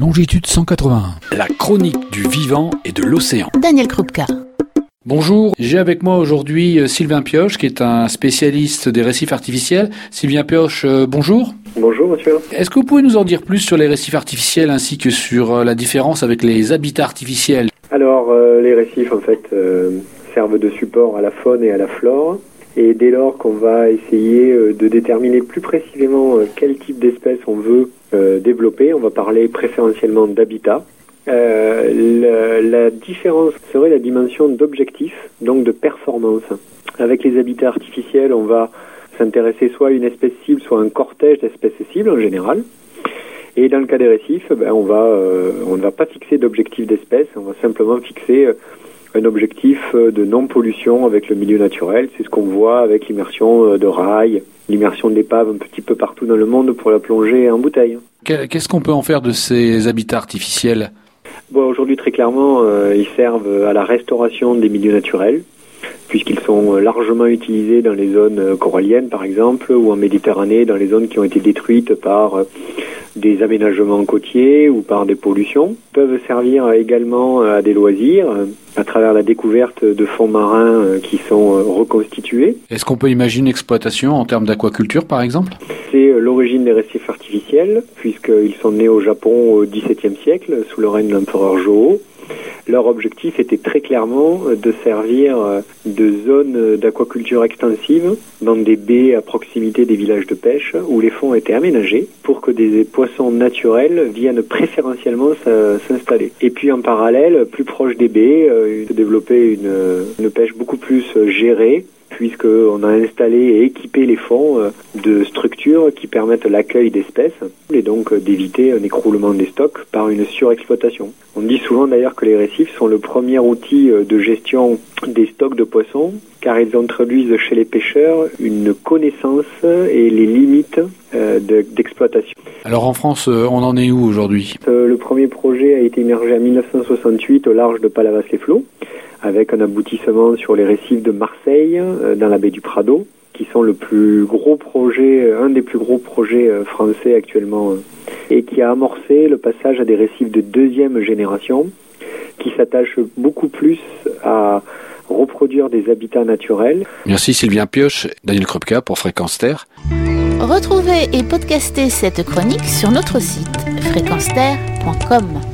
Longitude 181. La chronique du vivant et de l'océan. Daniel Krupka. Bonjour, j'ai avec moi aujourd'hui euh, Sylvain Pioche qui est un spécialiste des récifs artificiels. Sylvain Pioche, euh, bonjour. Bonjour monsieur. Est-ce que vous pouvez nous en dire plus sur les récifs artificiels ainsi que sur euh, la différence avec les habitats artificiels? Alors les récifs en fait servent de support à la faune et à la flore. Et dès lors qu'on va essayer de déterminer plus précisément quel type d'espèce on veut développer, on va parler préférentiellement d'habitat. Euh, la, différence serait la dimension d'objectif, donc de performance. Avec les habitats artificiels, on va s'intéresser soit à une espèce cible, soit à un cortège d'espèces cibles en général. Et dans le cas des récifs, ben, on, euh, ne va pas fixer d'objectif d'espèce, on va simplement fixer euh, un objectif de non-pollution avec le milieu naturel. C'est ce qu'on voit avec l'immersion de rails, l'immersion de l'épave un petit peu partout dans le monde pour la plongée en bouteille. Qu'est-ce qu'on peut en faire de ces habitats artificiels? Aujourd'hui, très clairement, euh, ils servent à la restauration des milieux naturels, puisqu'ils sont largement utilisés dans les zones coralliennes, par exemple, ou en Méditerranée, dans les zones qui ont été détruites par euh, des aménagements côtiers ou par des pollutions. Peuvent servir également à des loisirs, à travers la découverte de fonds marins euh, qui sont reconstitués. Est-ce qu'on peut imaginer une exploitation en termes d'aquaculture, par exemple? C'est l'origine des récifs artificiels, puisqu'ils sont nés au Japon au XVIIe siècle, sous le règne de l'empereur Joho. Leur objectif était très clairement de servir de zone d'aquaculture extensive dans des baies à proximité des villages de pêche où les fonds étaient aménagés pour que des poissons naturels viennent préférentiellement s'installer. Et puis en parallèle, plus proche des baies, euh, se développer une, une pêche beaucoup plus gérée puisqu'on a installé et équipé les fonds euh, de structures qui permettent l'accueil d'espèces et donc euh, d'éviter un écroulement des stocks par une surexploitation. On dit souvent d'ailleurs que les récifs sont le premier outil euh, de gestion des stocks de poissons car ils introduisent chez les pêcheurs une connaissance et les limites d'exploitation. Alors en France, on en est où aujourd'hui? Le premier projet a été émergé en 1968 au large de Palavas-les-Flots avec un aboutissement sur les récifs de Marseille, euh, dans la baie du Prado, qui sont le plus gros projet, euh, un des plus gros projets euh, français actuellement, et qui a amorcé le passage à des récifs de deuxième génération, qui s'attachent beaucoup plus à reproduire des habitats naturels. Merci Sylvien Pioche, Daniel Krupka pour Fréquence Terre. Retrouvez et podcastez cette chronique sur notre site fréquenceterre.com.